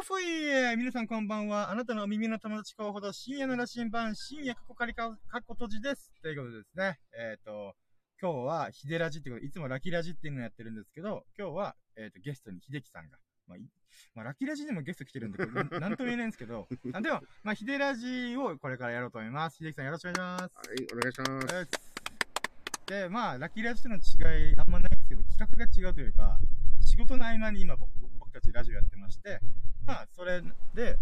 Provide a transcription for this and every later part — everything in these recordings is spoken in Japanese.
ーフォイ皆さんこんばんは。あなたのお耳の友達候補と深夜の羅針盤、深夜過去仮か、かっこ閉じです。ということでですね。えっ、と、今日はヒデラジってことで、いつもラキラジっていうのをやってるんですけど、今日は、えっ、と、ゲストに秀樹さんが。まあ、いまあ、ラキラジでもゲスト来てるんで、これな なんとも言えないんですけど、あでも、まあ、ヒデラジをこれからやろうと思います。秀樹さんよろしくお願いします。はい、お願いします。はいで、まあ、ラッキーラジとの違いあんまないんですけど、企画が違うというか、仕事の合間に今僕僕たちラジオやってまして、まあ、それで、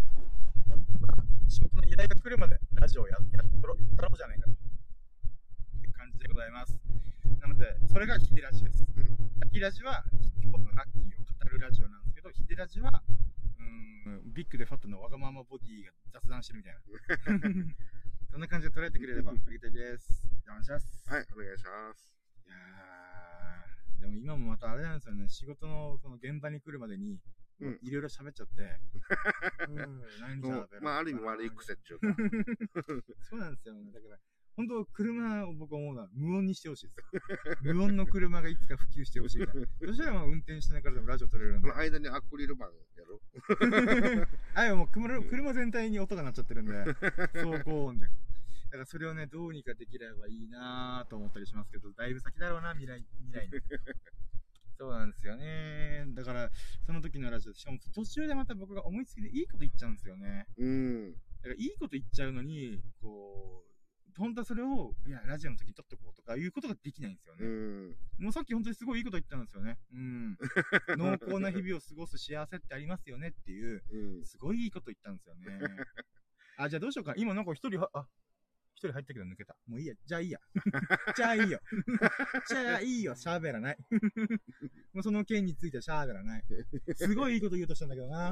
仕事の依頼が来るまでラジオをややっとろうじゃないかという感じでございます。なので、それがヒデラジです。ラッキーラジは、ヒップホップのラッキーを語るラジオなんですけど、ヒデラジは、うーん、ビッグでファットのわがままボディが雑談してるみたいな。そんな感じで捉えてくれればありがたいです。お願いします。はい、お願いします。いやー、でも今もまたあれなんですよね、仕事のその現場に来るまでに、うんいろいろ喋っちゃって、うん、何喋まあ、ある意味悪い癖っていうか。そうなんですよね。だから、本当車を僕思うのは無音にしてほしいです。無音の車がいつか普及してほしいみたいな。そしたらまあ運転しながらでもラジオ撮れるんでこの。間にアクリル板やろあ、いやもう車車全体に音が鳴っちゃってるんで、走行音で。だからそれをね、どうにかできればいいなぁと思ったりしますけど、だいぶ先だろうな、未来、未来に。そうなんですよね。だから、その時のラジオ、しかも途中でまた僕が思いつきでいいこと言っちゃうんですよね。うん。だからいいこと言っちゃうのに、こう、本当はそれを、いや、ラジオの時に撮っとこうとかいうことができないんですよね。うん。もうさっき本当にすごいいいこと言ったんですよね。うん。濃厚な日々を過ごす幸せってありますよねっていう、うん。すごいいいこと言ったんですよね。あ、じゃあどうしようか。今なんか一人は、あ、一人入ったけど抜けた。もういいや。じゃあいいや。じゃあいいよ。じゃあいいよ。喋らない。もうその件については喋らない。すごいいいこと言おうとしたんだけどな。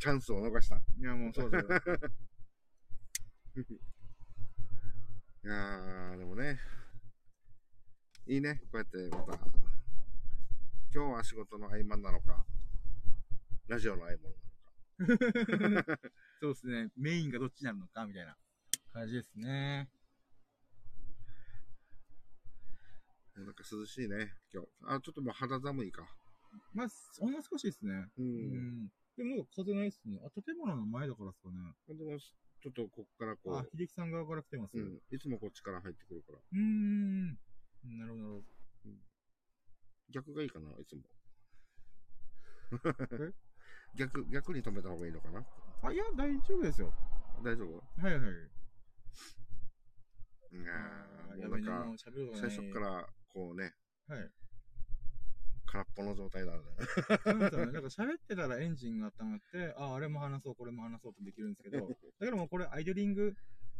チャンスを逃した。いいや、もうそうそう。やー、でもね。いいね。こうやってまた。今日は仕事の合間なのか。ラジオの合間なのか。そうですね。メインがどっちになるのかみたいな感じですね。なんか涼しいね、今日。あ、ちょっともう肌寒いか。まあ、ほんの少しですね。う。うんん。でも風ないっすね。あ、建物の前だからですかね。でも、ちょっとこっからこあ、う。秀樹さん側から来てます。う。うんいつもこっちから入ってくるから。ーん。なるほど、なるほど。逆がいいかな、いつも。逆、逆に止めた方がいいのかなあ、いや、大丈夫ですよ。大丈夫？はいはい。いやあーーもうなんか最初から、こうね、はい。空っぽの状態なので。そうなんですよね。だから喋ってたらエンジンが温まって、あ、あれも話そう、これも話そうとできるんですけど、だからもうこれアイドリング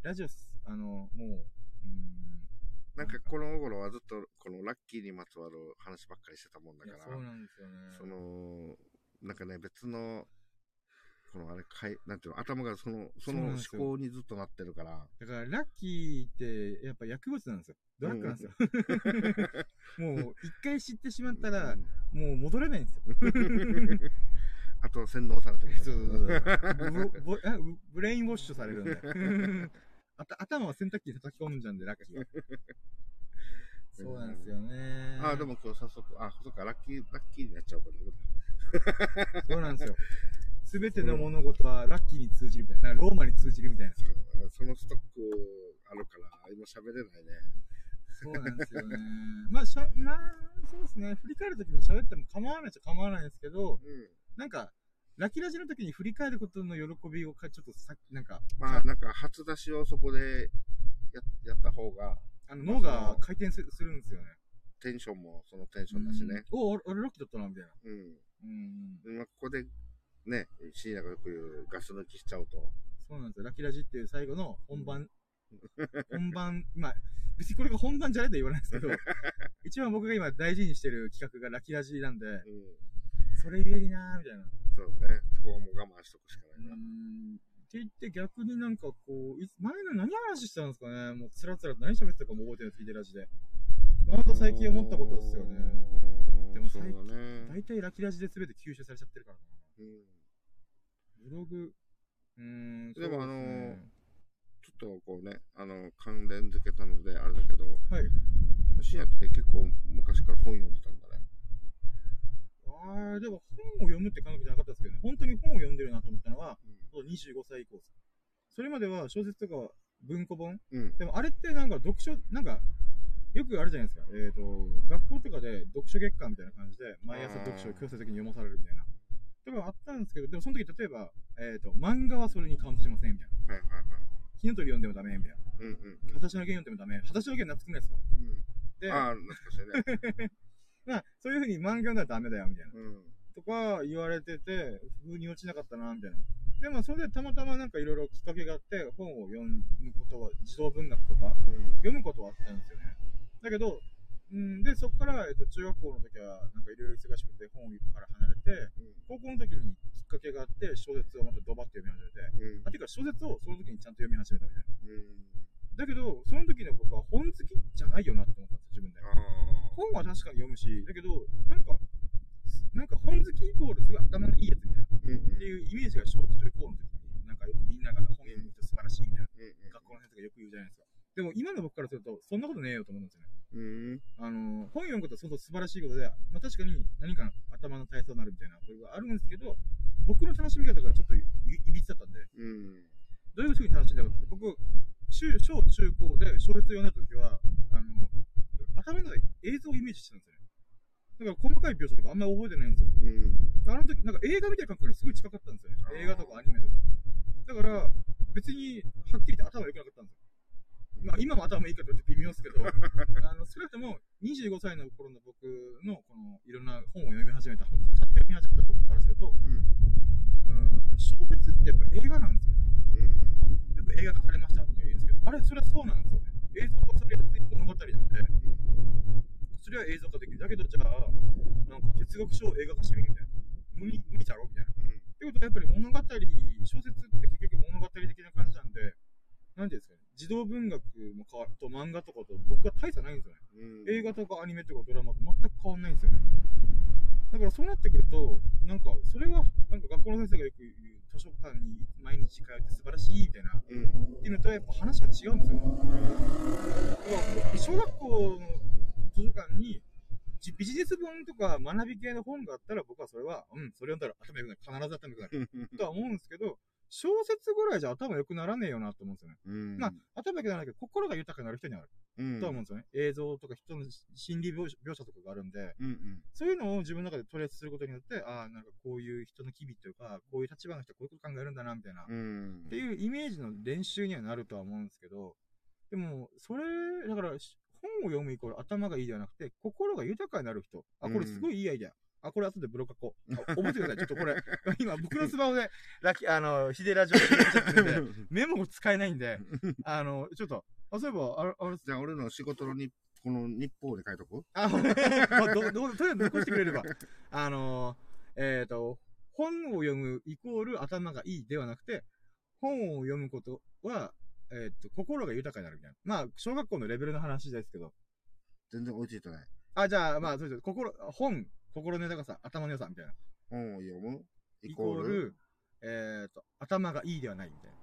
ラジオっす。あの、もう、うーん。なんかこの頃はずっと、このラッキーにまつわる話ばっかりしてたもんだかいや、そうら、なんですよね。その、なんかね、別の、このあれ、かいなんていうの、頭がその、その思考にずっとなってるから、だから、ラッキーって、やっぱ薬物なんですよ。ドラッグなんですよ。もう、一回知ってしまったら、もう戻れないんですよ。あと洗脳されてる。そうそうそう ブレインウォッシュされるんで。あた頭を洗濯機に叩き込んじゃうんで、ラッキーは。そうなんですよね。あ、でも今日早速、あ、そっか、ラッキー、ラッキーになっちゃうから。そうなんですよ。すべての物事はラッキーに通じるみたいな。ローマに通じるみたいな。そのストックあるから、今喋れないね。そうなんですよね。まあ、しゃ、まあ、そうですね。振り返るときに喋っても構わないっちゃ構わないですけど、うん。なんか、ラキラジの時に振り返ることの喜びをかちょっとさなんか、まあ、なんか初出しをそこでややった方が、あの脳が回転すするんですよね。テンションもそのテンションだしね。うんお俺、俺ラッキーだったな、みたいな。うん。うん。まあ、ここで、ね、椎名がよく言うガス抜きしちゃうと、そうなんですよ。ラキラジっていう最後の本番、本番、今、別にこれが本番じゃないとは言わないですけど、一番僕が今大事にしてる企画がラキラジなんで、うん。それゆえになーみたいな。そうだね。そこはもう我慢しとくしかうないな。ん。って言って逆になんかこう、前の何話したんですかねもうつらつらと何喋ってたかも覚えてないです、ヒデラジで。ほんと最近思ったことですよね。でも最近。大体ラキラジで全て吸収されちゃってるからな。うん。ブログ、うーん、でもあのちょっとこうね、あの、関連付けたので、あれだけど、はい。深夜って結構昔から本読んでたんだね。ああーでも本を読むって感覚じゃなかったですけどね、本当に本を読んでるなと思ったのは、25歳以降です。それまでは小説とかは文庫本うん。うん。でもあれってなんか読書、なんか、よくあるじゃないですか。えっ、と、学校とかで読書月間みたいな感じで、毎朝読書を強制的に読まされるみたいな。とかあったんですけど、でもその時例えば、えっ、と、漫画はそれにカウントしませんみたいな。はいはいはい。火の鳥読んでもダメみたいな。うんうん。裸足の弦読んでもダメ。裸足の弦懐くないですか？うん。で、ああ、懐かしいね。まあ、そういう風に漫画読んだらダメだよ、みたいな。うん。とか言われてて、風に落ちなかったな、みたいな。でも、それでたまたまなんかいろいろきっかけがあって、本を読むことは、児童文学とか、読むことはあったんですよね。だけど、うん、で、そこから、えっと、中学校の時は、なんかいろいろ忙しくて、本から離れて、高校の時にきっかけがあって、小説をまたドバッと読み始めて、うん。うん。あ、ていうか小説をその時にちゃんと読み始めたみたいな。うん。だけど、その時の僕は本好きじゃないよなって思ったんですよ、自分で。本は確かに読むし、だけど、なんか、なんか本好きイコールすごい頭のいいやつみたいな。うんうん。っていうイメージが小中高の時に、なんかみんなが本読む人素晴らしいみたいな、うん学校の先生がよく言うじゃないですか。でも今の僕からすると、そんなことねえよと思うんですよね。うん。あの、本読むことは相当素晴らしいことで、まあ確かに何か頭の体操になるみたいなことがあるんですけど、僕の楽しみ方がちょっといいびつだったんで、うん。どういうふうに楽しんだかって僕、中、小中高で小説読んだ時は、あの、頭の中で映像をイメージしてたんですよね。だから細かい描写とかあんまり覚えてないんですよ。うん。あの時、なんか映画みたいな感覚にすごい近かったんですよね。映画とかアニメとか。だから、別に、はっきり言って頭良くなかったんですよ。まあ、今も頭いいかと言って微妙ですけど、あの、少なくとも25歳の頃の僕の、この、いろんな本を読み始めた、本当ちゃんと読み始めた僕からすると、うん、小説ってやっぱ映画なんですよね。よく映画化されましたとか言うんですけど、あれ、それはそうなんですよね。映像化されやすい物語なんで、それは映像化できる。だけど、じゃあ、なんか哲学書を映画化してみるみたいな。無理、無理だろみたいな。ってことは、やっぱり物語、小説って結局物語的な感じなんで、なんですかね、児童文学のかと漫画とかと僕は大差ないんですよね。うん。映画とかアニメとかドラマと全く変わんないんですよね。だからそうなってくると、なんか、それは、なんか学校の先生がよく言う、図書館に毎日通って素晴らしいみたいな、っうん。ていうのとはやっぱ話が違うんですよね。だから小学校の図書館に、じビジネス本とか学び系の本があったら僕はそれは、うん、それ読んだら頭良くなる。必ず頭良くなる。とは思うんですけど、小説ぐらいじゃ頭良くならねえよなと思うんですよね。うん。まあ、頭良くならないけど、心が豊かになる人にはある。うん。とは思うんですよね。映像とか人の心理描写とかがあるんで、うんうん。そういうのを自分の中でトレースすることによって、ああ、なんかこういう人の機微というか、こういう立場の人はこういうこと考えるんだな、みたいな、っうん。ていうイメージの練習にはなるとは思うんですけど、でも、それ、だから、し本を読むイコール頭がいいではなくて、心が豊かになる人。あ、これすごいいいアイデア。あ、これ後でブログ書こう。あ覚えてください。ちょっとこれ、今僕のスマホで、ラキ、あの、ヒデラジオで入れちゃってるんで、メモ使えないんで、あの、ちょっと、あ、そういえば、あれ、あれ、じゃあ俺の仕事のに、この日報で書いとく？あ、まあど、ど、とりあえず残してくれれば。あのー、えっ、と、本を読むイコール頭がいいではなくて、本を読むことは、えっ、と、心が豊かになるみたいな。まあ、小学校のレベルの話ですけど。全然追いついてない。あ、じゃあ、まあ、そうです。心、本、心の豊かさ、頭の良さみたいな。本を読むイイコール。コール、えっ、と、頭がいいではないみたいな。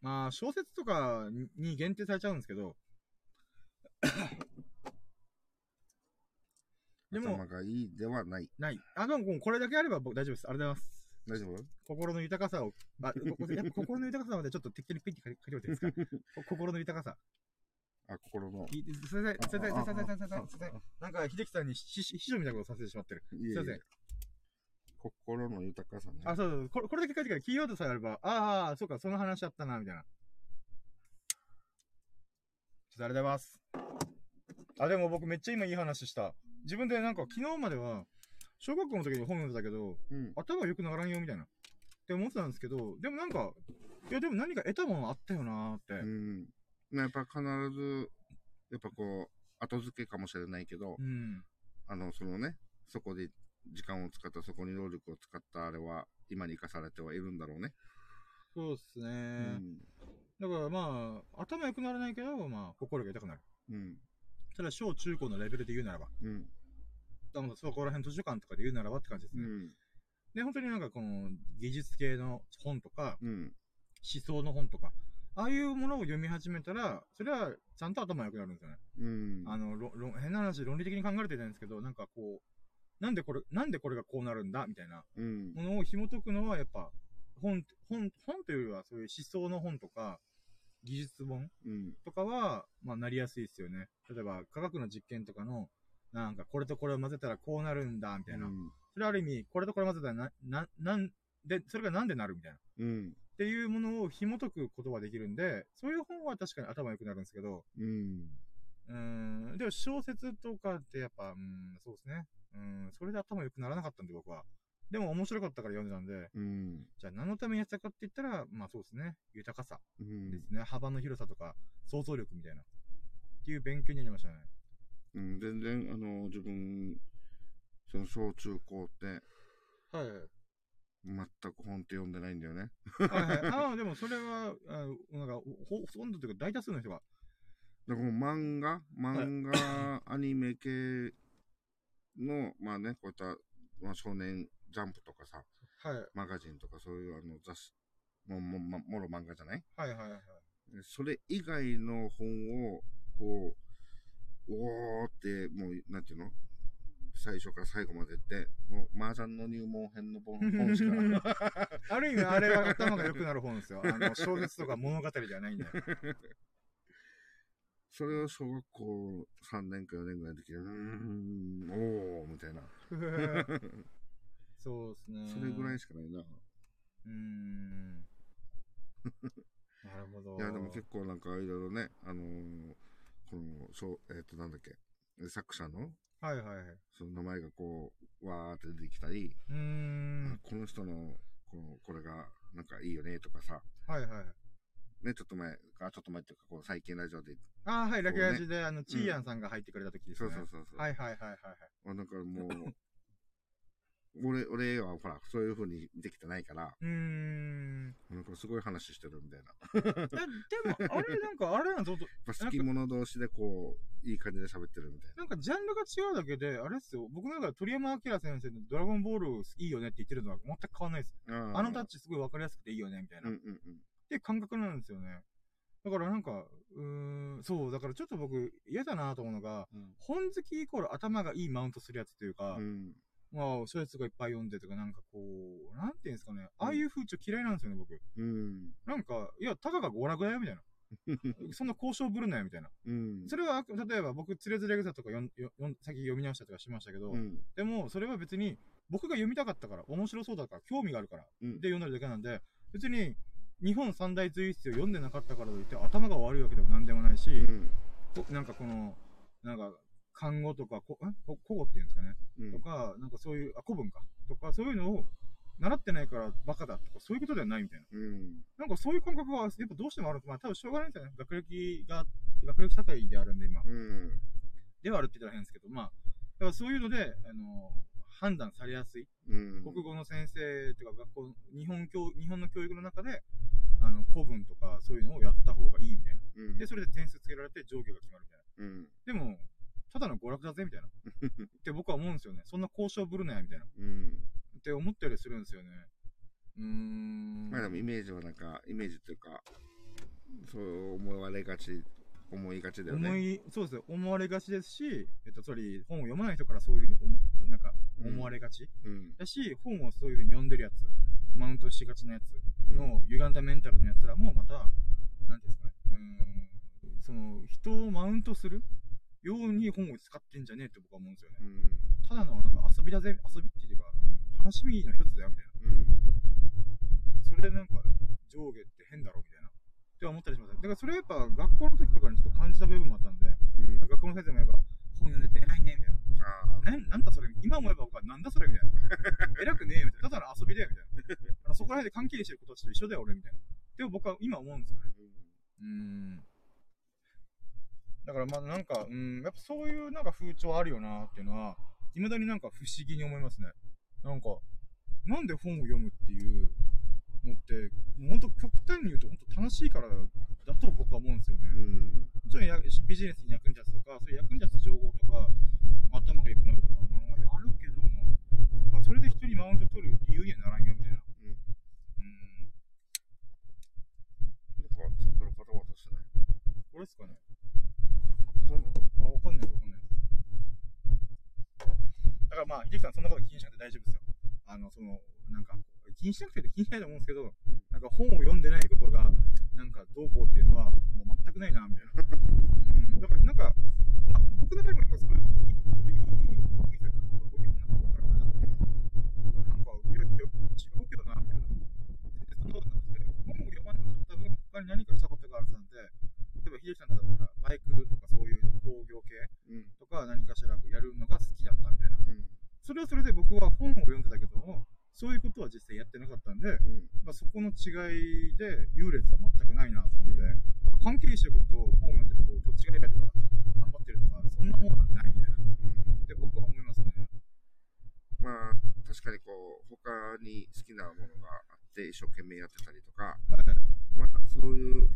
まあ、小説とかにに限定されちゃうんですけど、でも頭がいいではない。ない。あ、でももうこれだけあれば僕大丈夫です。ありがとうございます。大丈夫？心の豊かさを、あ、ここやっぱ心の豊かさまでちょっと適当にピッて書いておいていいですか こ心の豊かさ。あ、心の。いすいません、すいません、すいません、すいません、すいませんすいません。なんか、秀樹さんにしし秘書みたいなことさせてしまってる。すいません。心の豊かさね。あ、そうそうこれ、これだけ書いてからキーワードさえあれば、ああ、そうか、その話あったな、みたいな。ちょっとありがとうございます。あ、でも僕めっちゃ今いい話した。自分でなんか昨日までは、小学校の時に本読んでたけど、うん。頭良くならんよ、みたいな。って思ってたんですけど、でもなんか、いやでも何か得たものあったよなーって。うん。やっぱ必ず、やっぱこう、後付けかもしれないけど、うん。あの、そのね、そこで時間を使った、そこに労力を使ったあれは、今に生かされてはいるんだろうね。そうっすうね。ん。だからまあ、頭良くならないけど、まあ、心が豊くなる。うん。ただ、小中高のレベルで言うならば。うん。だからそこら辺図書館とかで言うならばって感じですね。うん。で、本当になんかこの技術系の本とか、うん。思想の本とか、ああいうものを読み始めたら、それはちゃんと頭良くなるんですよね。うん。あの、ろろ変な話、論理的に考えてたんですけど、なんかこう、なんでこれ、なんでこれがこうなるんだみたいなうん。ものを紐解くのは、やっぱ、本、本、本というよりは、そういう思想の本とか、技術本うん。とかは、まあ、なりやすいですよね。例えば、科学の実験とかの、なんか、これとこれを混ぜたらこうなるんだ、みたいな。うん。それある意味、これとこれ混ぜたらな、な、なんで、それがなんでなるみたいな。っうん。ていうものを紐解くことができるんで、そういう本は確かに頭良くなるんですけど、うん。うーん、でも小説とかってやっぱ、うん、そうですね。うん、それで頭良くならなかったんで僕は。でも面白かったから読んでたんで、うん。じゃあ何のためにやってたかって言ったら、まあそうですね。豊かさうんですね。幅の広さとか、想像力みたいな。っていう勉強になりましたね。うん、全然、あの、自分、その小中高って、はい。全く本って読んでないんだよね。はいはい。ああ、でもそれは、あなんか、ほほとんどというか大多数の人が。でこの漫画？漫画、アニメ系の、まあね、こういった、まあ、少年ジャンプとかさ、はい。マガジンとかそういうあの雑誌、ももももろ漫画じゃないはいはいはい。でそれ以外の本を、こう、おーって、もう、なんていうの？最初から最後までって、もう、麻雀の入門編の本本しか、ある意味、あれは頭が良くなる本ですよ。あの、小説とか物語ではないんで。それを小学校3年か4年ぐらいの時に、うーん、おー、みたいな。そうですね。それぐらいしかないな。うーん。なるほど。いや、でも結構なんかいろいろね、あのーこの、そう、えっ、と、なんだっけ、作者の、はいはいはい。その名前がこう、わーって出てきたり、うーん。この人の、この、これが、なんかいいよね、とかさ、はいはい。ね、ちょっと前、あ、ちょっと前っていうか、こう、最近ラジオで、ああ、はい、ラケラジで、あの、んチーヤンさんが入ってくれた時ですね。そうそうそうそう。はいはいはいはいはい。あだからもう、俺、俺はほら、そういう風にできてないから、うーん。なんかすごい話してるみたいな。えでも、あれ、なんか、あれなんぞ好き者同士でこう、いい感じで喋ってるみたいなんかジャンルが違うだけで、あれっすよ、僕なんか鳥山明先生のドラゴンボールいいよねって言ってるのは全く変わんないです。な。あのタッチ。チすごいわかりやすくていいよね、みたいな。っうんうんうん。ていう感覚なんですよね。だからなんか、うーん、そう、だからちょっと僕嫌だなと思うのが、うん本好きイコール頭がいいマウントするやつというか、うん。まあ、小説とかいっぱい読んでとか、なんかこう、なんていうんですかね、ああいう風潮嫌いなんですよね、僕。うん。なんか、いや、たかが娯楽だよ、みたいな。そんな交渉ぶるなよ、みたいな。うん。それは、例えば僕、つれづれ草とか読んよよん先読み直したりとかしましたけど、うん。でも、それは別に、僕が読みたかったから、面白そうだから、興味があるから、うんで読んだだけなんで、別に、日本三大随筆を読んでなかったからといって、頭が悪いわけでもなんでもないし、うん。こなんかこの、なんか、漢語とか、こんこ古語っていうんですかね、うんとか、なんかそういう、あ、古文か、とか、そういうのを、習ってないからバカだとか、そういうことではないみたいな。うん。なんかそういう感覚は、やっぱどうしてもある。まあ多分しょうがないんですよね。学歴が、学歴社会であるんで、今。うん。ではあるって言ったら変ですけど、まあ、だからそういうので、あの、判断されやすい。うん。国語の先生とか学校、日本教、日本の教育の中で、あの、古文とかそういうのをやった方がいいみたいな。うん。で、それで点数つけられて上下が決まるみたいな。うん。でも、ただの娯楽だぜみたいな。って僕は思うんですよね。そんな交渉ぶるなよみたいな。うん。って思ったりするんですよね。うーん。まあでもイメージはなんか、イメージっていうか、そう思われがち、思いがちだよね。思い、そうですよ。思われがちですし、えっと、つまり本を読まない人からそういうふうに思う、なんか、思われがち。うん。だし、本をそういうふうに読んでるやつ、マウントしがちなやつの歪んだメンタルのやつらもまた、なんていうんですかね。うーん、その、人をマウントするように本を使ってんじゃねえって僕は思うんですよね。うん。ただのなんか遊びだぜ、遊びっていうか、うん楽しみの一つだよみたいな。うん。それでなんか、上下って変だろみたいな。って思ったりします。だからそれやっぱ学校の時とかにちょっと感じた部分もあったんで、うん。学校の先生もやっぱ、本読んでて偉いね、みたいな。ああ。なんなんだそれ今思えば僕はなんだそれみたいな。偉くねえよみたいな。ただの遊びだよみたいな。あのそこら辺で関係してる子たちと一緒だよ俺みたいな。でも僕は今思うんですよね。うーん。だからまあなんか、うん、やっぱそういうなんか風潮あるよなっていうのは、未だになんか不思議に思いますね。なんか、なんで本を読むっていうのって、ほんと極端に言うと本当楽しいからだと僕は思うんですよね。うん。もちろんやビジネスに役に立つとか、そういう役に立つ情報とか、頭が良くなるとか、まあ、あるけども、まあ、それで人にマウント取る理由にはならんよみたいな。うん。うん。なんか、そっから秀樹さんそんなこと気にしなくて大丈夫ですよ。あの、その、なんか、気にしなくて気にしないと思うんですけど、なんか本を読んでないことが、なんかどうこうっていうのは、もう全くないな、みたいな。うん、だから、なんか、まあ僕の場合もそういう、なんか、いや、いや、違うけどな、みたいな。そんなことなくて、本を読まなかった分、他に何かしたことがあるはずなんで、例えば秀樹さんだったら、バイクとかそういう工業系。とか何かしらやるのが好きそれで僕は本を読んでたけども、そういうことは実際やってなかったんで、うん。まあ、そこの違いで優劣は全くないなと思って、関係してることと本を読んでることと違いとか、頑張ってるとか、そんなものはないみたいな。って僕は思いますね。まあ、確かにこう、他に好きなものがあって、一生懸命やってたりとか、はい。まあ、そういう、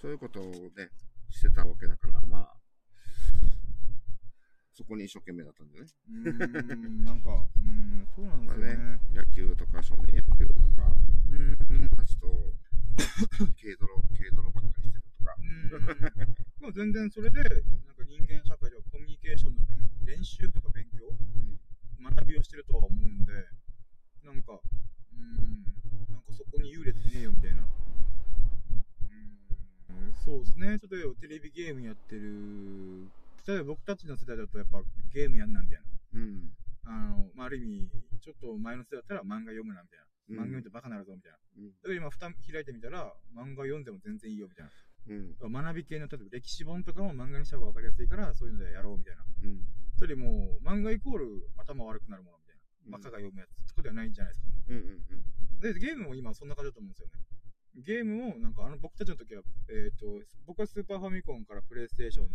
そういうことをね、してたわけだから、まあ、そこに一生懸命だったんでね。うーん、なんか、うーん、そうなんですよね。まあ野球とか少年野球とか、うーん、うーん友達と軽泥、軽泥ばっかりしてるとか。まあ全然それで、なんか人間社会ではコミュニケーションの練習とか勉強、学びをしてるとは思うんで、なんか、うーん、なんかそこに優劣ねえよみたいな。うーん、そうですね。例えばテレビゲームやってる、例えば僕たちの世代だとやっぱゲームやんなみたいな。うん。あの、まあ、ある意味、ちょっと前の世代だったら漫画読むなみたいな。うん漫画読んでバカなるぞみたいな。うん。だから今、蓋開いてみたら、漫画読んでも全然いいよみたいな。うん。学び系の、例えば歴史本とかも漫画にした方が分かりやすいから、そういうのでやろうみたいな。うん。それもう、漫画イコール頭悪くなるものみたいな。バカが読むやつとかではないんじゃないですか。うん。うん。で、ゲームも今そんな感じだと思うんですよね。ゲームも、なんかあの僕たちの時は、えっ、と、僕はスーパーファミコンからプレイステーション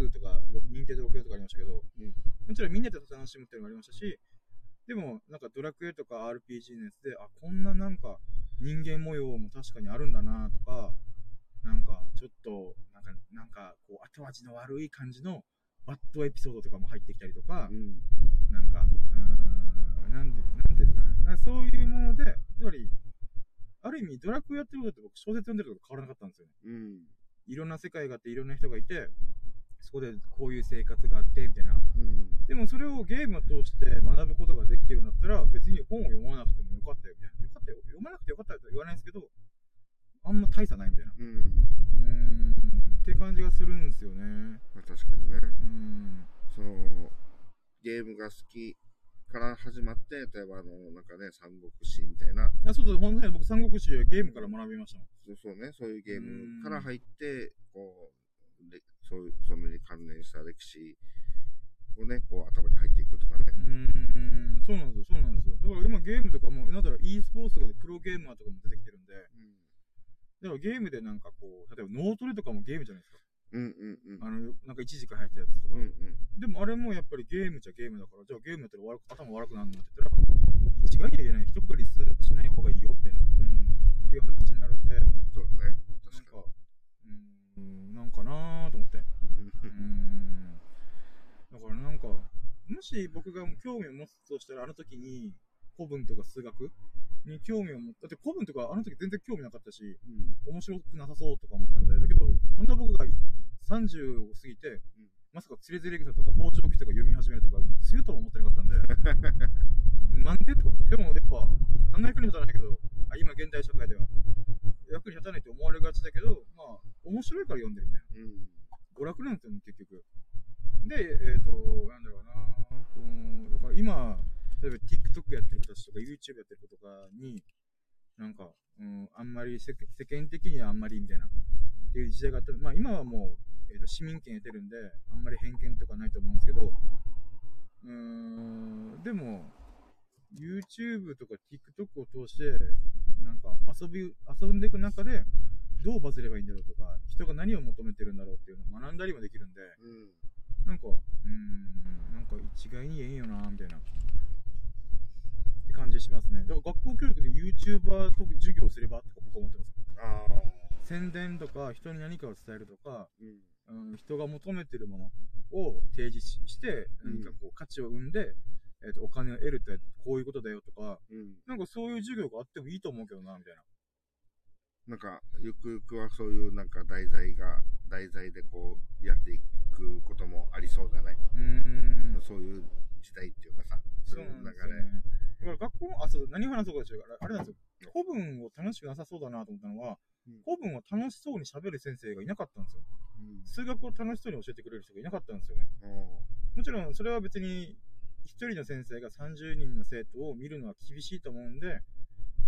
2とか、任天堂64とかありましたけど、うんもちろんみんなで楽しむっていうのもありましたし、でも、なんかドラクエとか RPG のやつで、あ、こんななんか人間模様も確かにあるんだなとか、なんかちょっと、なんか、なんかこう後味の悪い感じのバッドエピソードとかも入ってきたりとか、うん。なんか、うーん、なんで、なんですかね。かそういうもので、つまり、ある意味ドラクエやってることって僕小説読んでること変わらなかったんですよね。うん。いろんな世界があって、いろんな人がいて、そこでこういう生活があって、みたいな。うん。でもそれをゲームを通して学ぶことができてるんだったら、別に本を読まなくてもよかったよ、みたいな。よかったよ。読まなくてよかったよとは言わないんですけど、あんま大差ないみたいな。うん。うーん、って感じがするんですよね。まあ、確かにね。うーん。その、ゲームが好きから始まって、例えばあの、なんかね、三国志みたいな、あそうそう、ほんとに僕、三国志はゲームから学びましたもん。そうそうね、そういうゲーうんムから入って、こう、でそういう、それに関連した歴史をね、こう頭に入っていくとかね。うーん、そうなんですよ、そうなんですよ。だから今ゲームとかも、なんだろう、e スポーツとかでプロゲーマーとかも出てきてるんで、だからゲームでなんかこう、例えば脳トレとかもゲームじゃないですか。うんうんうん。あの、なんか一時期流行ったやつとか。うんうん。でもあれもやっぱりゲームじゃゲームだから、じゃあゲームやったら悪く頭悪くなるのって言ったら、一概には言えない。一括りしない方がいいよ、みたいな、っていう話になるんで、そうだね。なん確かなんかなーと思って。に。うーん。だからなんか、もし僕が興味を持つとしたら、あの時に古文とか数学に興味を持った。だって古文とかあの時全然興味なかったし、面白くなさそうとか思ったんだよ。だけど、そんな僕が30を過ぎて、まさかつれづれ草とか北条記とか読み始めるとか、強いとも思ってなかったんで、なんでとでもやっぱ、あんな役に立たないけど、あ今現代社会では、役に立たないと思われがちだけど、まあ、面白いから読んでるみたいな。うん。娯楽なんですよね、結局。で、えっ、と、なんだろうな、うん、だから今、例えば TikTok やってる子たちとか YouTube やってる子とかに、なんか、うん、あんまり世世間的にはあんまりみたいな、っていう時代があったまあ今はもう、えー、と市民権得てるんで、あんまり偏見とかないと思うんですけど、うーん、でも、YouTube とか TikTok を通して、遊び、遊んでいく中で、どうバズればいいんだろうとか、人が何を求めてるんだろうっていうのを学んだりもできるんで、うん。なんか、うーん、なんか一概に言えんよな、みたいな。って感じしますね。だから学校教育で YouTuber と授業すればとか僕は思ってます。ああ。宣伝とか、人に何かを伝えるとか、うん。うん、人が求めてるものを提示しして、うん何かこう価値を生んで、えっ、と、お金を得るってこういうことだよとか、うん。なんかそういう授業があってもいいと思うけどな、みたいな。なんか、ゆくゆくはそういうなんか題材が、題材でこう、やっていくこともありそうだね。うーん。そういう時代っていうかさ、そういう流れ。ね。だから学校の、あ、そう、何話そうかでしょうから、あれなんですよ。古文を楽しくなさそうだなと思ったのは、うん古文を楽しそうに喋る先生がいなかったんですよ。うん数学を楽しそうに教えてくれる人がいなかったんですよね。もちろん、それは別に、一人の先生が30人の生徒を見るのは厳しいと思うんで、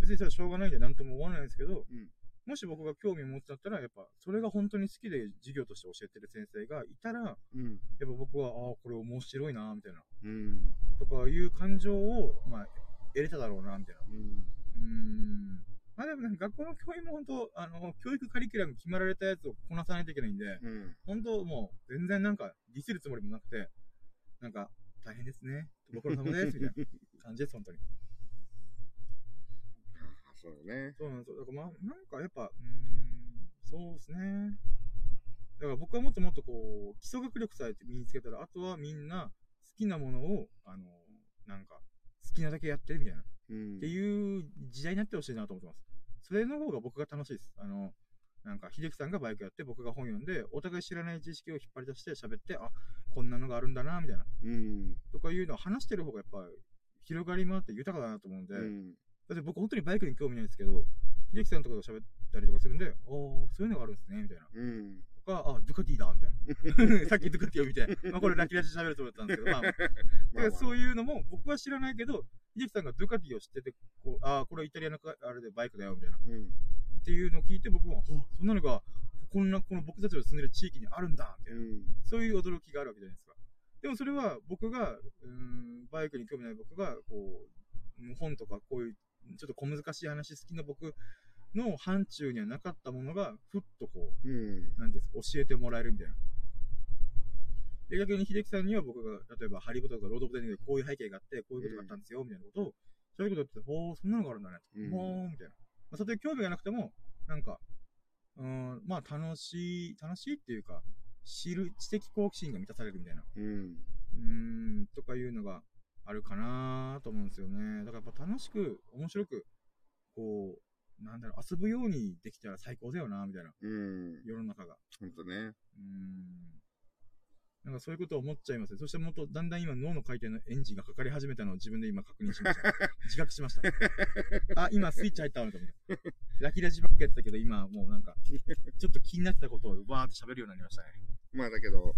別にそれはしょうがないんで何とも思わないんですけど、うんもし僕が興味を持つだったら、やっぱ、それが本当に好きで授業として教えてる先生がいたら、やっうん。ぱ僕は、ああ、これ面白いな、みたいな。うん。とかいう感情を、まあ、得れただろうな、みたいな。うん。うーん。まあでもね、学校の教員も本当、あの、教育カリキュラム決まられたやつをこなさないといけないんで、うん。本当もう、全然なんか、ディスるつもりもなくて、なんか、大変ですね。ご苦労様です。みたいな感じです、本当に。あそうだね。そうなんですよ。だからまあ、なんかやっぱ、うーん、そうですね。だから僕はもっともっとこう、基礎学力さえ身につけたら、あとはみんな好きなものを、あの、なんか、好きなだけやってるみたいな。うん。っていう時代になってほしいなと思ってます。それの方が僕が楽しいです。あの、なんか、秀樹さんがバイクやって、僕が本読んで、お互い知らない知識を引っ張り出して喋って、あ、こんなのがあるんだな、みたいな。うん。とかいうのを話してる方がやっぱ、広がりもあって豊かだなと思うんで、うん。だって僕本当にバイクに興味ないんですけど、秀樹さんとかと喋ったりとかするんで、おー、そういうのがあるんですね、みたいな。うん。とか、あ、ドゥカティだ、みたいな。さっきドゥカティを見て、まあこれラキラジで喋ると思ったんですけど、まあ、まあまあでそういうのも僕は知らないけど、秀樹さんがドゥカティを知ってて、こう、ああ、これイタリアのかあれでバイクだよ、みたいな。っうん。ていうのを聞いて僕も、あそんなのが、こんな、この僕たちの住んでる地域にあるんだ、みたいな。うん。そういう驚きがあるわけじゃないですか。でもそれは僕が、うーん、バイクに興味ない僕が、こう、本とかこういう、ちょっと小難しい話好きな僕の範疇にはなかったものが、ふっとこう、うん。なんですか、教えてもらえるみたいな。で、逆に秀樹さんには僕が、例えば、ハリー・ポッターとかロード・オブ・ザ・リングでこういう背景があって、こういうことがあったんですよ、みたいなことを、そういうこと言って、おー、そんなのがあるんだね。うんほー、みたいな。まあ、それで興味がなくても、なんか、うーん、まあ、楽しい、楽しいっていうか、知る、知的好奇心が満たされるみたいな。うん。うーん、とかいうのがあるかなと思うんですよね。だからやっぱ楽しく、面白く、こう、なんだろう、遊ぶようにできたら最高だよな、みたいな。うん。世の中が。ほんとね。うーん。なんかそういうことを思っちゃいますね。そしてもっとだんだん今脳の回転のエンジンがかかり始めたのを自分で今確認しました。自覚しました。あ、今スイッチ入ったわと思って。ラキラジばっかやってたけど今もうなんか、ちょっと気になってたことをわーって喋るようになりましたね。まあだけど、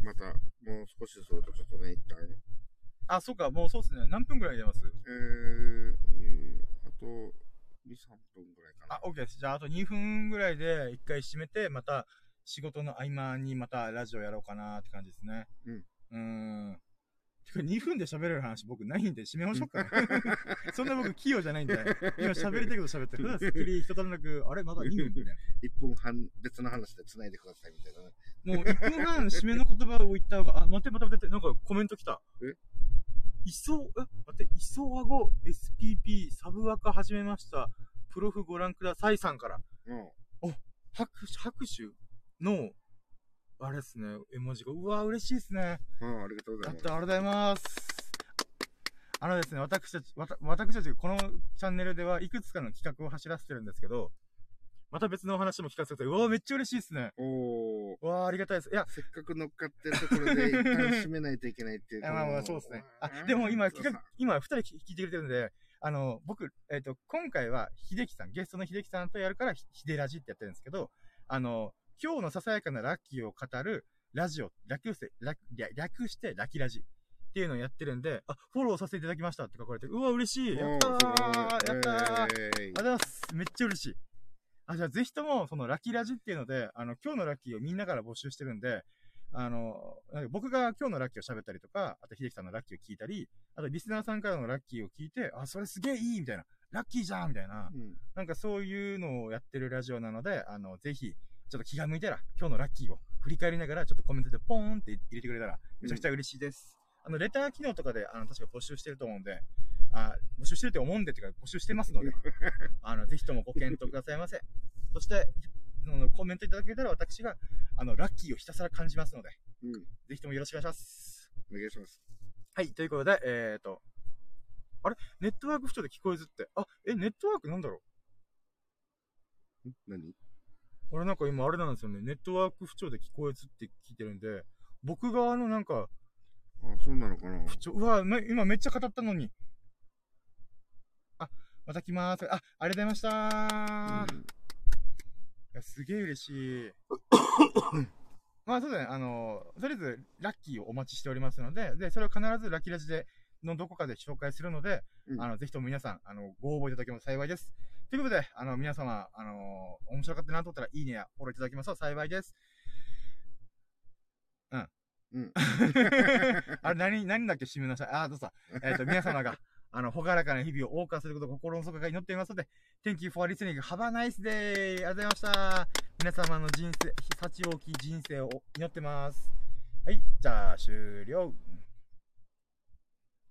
また、もう少しするとちょっとね、一旦、あ、そうか、もうそうですね。何分くらい出ます？えー、えーあと、2、3分ぐらいかな。あ、OK です。じゃああと2分ぐらいで一回締めて、また仕事の合間にまたラジオやろうかなって感じですね。うん。うーん。てか2分で喋れる話僕ないんで締めましょうか。そんな僕器用じゃないんで、今喋りたいこと喋ってる。すっきり人となく、あれまだ2分みたいな。1分半別の話で繋いでくださいみたいなね。もう1分半締めの言葉を言った方が、あ、待って待って待って、なんかコメント来た。え？磯、え、待って、磯和語 SPP サブワカ始めました。プロフご覧くださいさんから。うん。拍手、拍手の、あれですね、絵文字が、うわ、嬉しいですね。うん、ありがとうございますあり。がとうございます。あのですね、私たち、わた私たち、このチャンネルではいくつかの企画を走らせてるんですけど、また別のお話も聞かせて。うわ、めっちゃ嬉しいですね。おー。うわ、ありがたいです。いや、せっかく乗っかってるところで一旦締めないといけないっていう。いやまあまあ、そうですね。あ、でも今、企画、今、二人聞いてくれてるんで、あの、僕、えっ、と、今回は、秀樹さん、ゲストの秀樹さんとやるから、ひ秀ラジってやってるんですけど、あの、今日のささやかなラッキーを語るラジオ、略して、略してラキラジっていうのをやってるんで、あ、フォローさせていただきましたって書かれてる。うわ、嬉しい。やったーやったーありがとうございます。めっちゃ嬉しい。あ、じゃあぜひとも、そのラッキーラジっていうので、あの、今日のラッキーをみんなから募集してるんで、あの、僕が今日のラッキーを喋ったりとか、あと秀樹さんのラッキーを聞いたり、あとリスナーさんからのラッキーを聞いて、あ、それすげえいいみたいな。ラッキーじゃんみたいな。うん。なんかそういうのをやってるラジオなので、あの、ぜひ、ちょっと気が向いたら、今日のラッキーを振り返りながら、ちょっとコメントでポーンって入れてくれたら、めちゃくちゃ嬉しいです。あの、レター機能とかで、あの、確か募集してると思うんで、あ、募集してるって思うんでっていうか、募集してますので、あの、ぜひともご検討くださいませ。そして、そのコメントいただけたら私が、あの、ラッキーをひたすら感じますので、うん。ぜひともよろしくお願いします。お願いします。はい、ということで、えーと、あれ？ネットワーク不調で聞こえずって、あ、え、ネットワークなんだろう？ん？何？俺なんか今あれなんですよね。ネットワーク不調で聞こえずって聞いてるんで、僕側のなんか、あ、そうなのかな？ちょ、うわ、め今めっちゃ語ったのに。あ、また来まーす。あ、ありがとうございましたいやすげえ嬉しい。まあそうだね、あの、とりあえず、ラッキーをお待ちしておりますので、で、それを必ずラッキーラジで、のどこかで紹介するので、うんあの、ぜひとも皆さん、あの、ご応募いただけますと幸いです。ということで、あの、皆様、あの、面白かったなと思ったら、いいねやフォローいただけますと幸いです。うん。うん。あれ、何、何だっけ？締めなさい。あ、どうぞ。えっ、と、皆様が、あの、ほがらかな日々を謳歌することを心の底から祈っていますので、Thank you for listening. Have a nice day! ありがとうございました。皆様の人生、幸多き人生を祈ってます。はい、じゃあ終了。